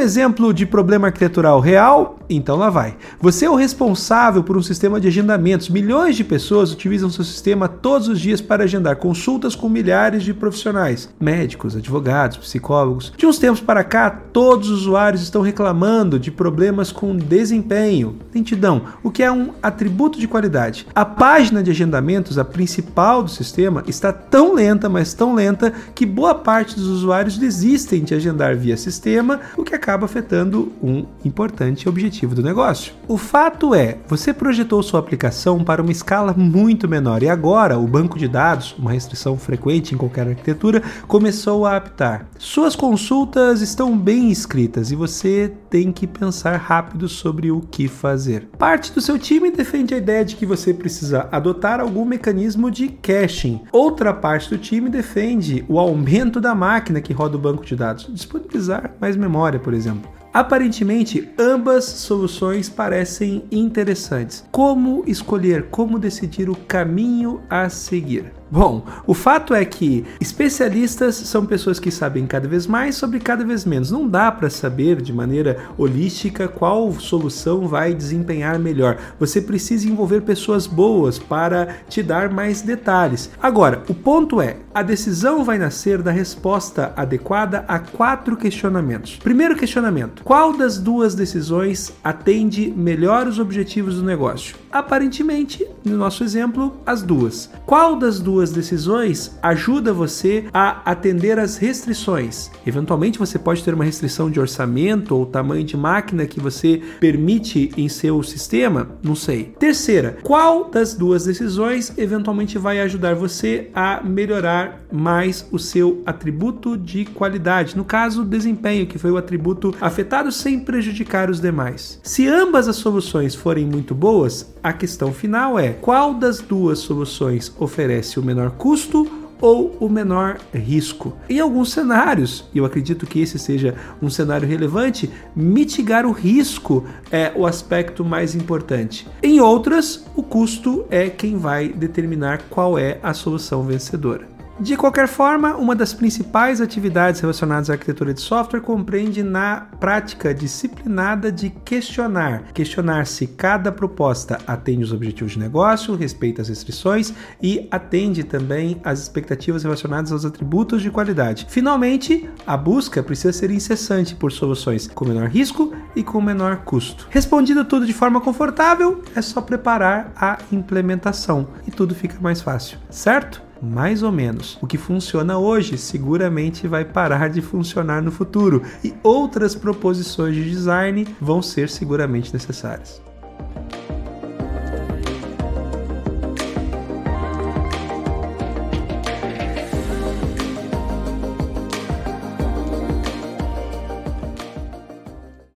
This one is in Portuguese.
exemplo de problema arquitetural real? Então lá vai. Você é o responsável por um sistema de agendamentos. Milhões de pessoas utilizam seu sistema todos os dias para agendar consultas com milhares de profissionais, médicos, advogados, psicólogos. De uns tempos para cá, todos os usuários estão reclamando de problemas com desempenho, lentidão, o que é um atributo de qualidade. A página de agendamentos, a principal do sistema, está tão lenta, mas tão lenta, que boa parte dos usuários desistem de agendar via sistema, o que acaba afetando um importante objetivo do negócio. O fato é, você projetou sua aplicação para uma escala muito menor e agora o banco de dados, uma restrição frequente em qualquer arquitetura, começou a apitar. Suas consultas estão bem escritas e você tem que pensar rápido sobre o que fazer. Parte do seu time defende a ideia de que você precisa adotar algum mecanismo de caching. Outra parte do time defende o aumento da máquina que roda o banco de dados, disponibilizar mais memória, por exemplo. Aparentemente, ambas soluções parecem interessantes. Como escolher, como decidir o caminho a seguir? Bom, o fato é que especialistas são pessoas que sabem cada vez mais sobre cada vez menos. Não dá para saber de maneira holística qual solução vai desempenhar melhor. Você precisa envolver pessoas boas para te dar mais detalhes. Agora, o ponto é: a decisão vai nascer da resposta adequada a quatro questionamentos. Primeiro questionamento: qual das duas decisões atende melhor os objetivos do negócio? Aparentemente, no nosso exemplo, as duas. Qual das duas decisões ajuda você a atender às restrições? Eventualmente, você pode ter uma restrição de orçamento ou tamanho de máquina que você permite em seu sistema? Não sei. Terceira, qual das duas decisões eventualmente vai ajudar você a melhorar mais o seu atributo de qualidade? No caso, desempenho, que foi o atributo afetado sem prejudicar os demais. Se ambas as soluções forem muito boas, a questão final é: qual das duas soluções oferece o menor custo ou o menor risco. Em alguns cenários, e eu acredito que esse seja um cenário relevante, mitigar o risco é o aspecto mais importante. Em outras, o custo é quem vai determinar qual é a solução vencedora. De qualquer forma, uma das principais atividades relacionadas à arquitetura de software compreende na prática disciplinada de questionar. Questionar se cada proposta atende os objetivos de negócio, respeita as restrições e atende também às expectativas relacionadas aos atributos de qualidade. Finalmente, a busca precisa ser incessante por soluções com menor risco e com menor custo. Respondido tudo de forma confortável, é só preparar a implementação e tudo fica mais fácil, certo? Mais ou menos. O que funciona hoje seguramente vai parar de funcionar no futuro e outras proposições de design vão ser seguramente necessárias.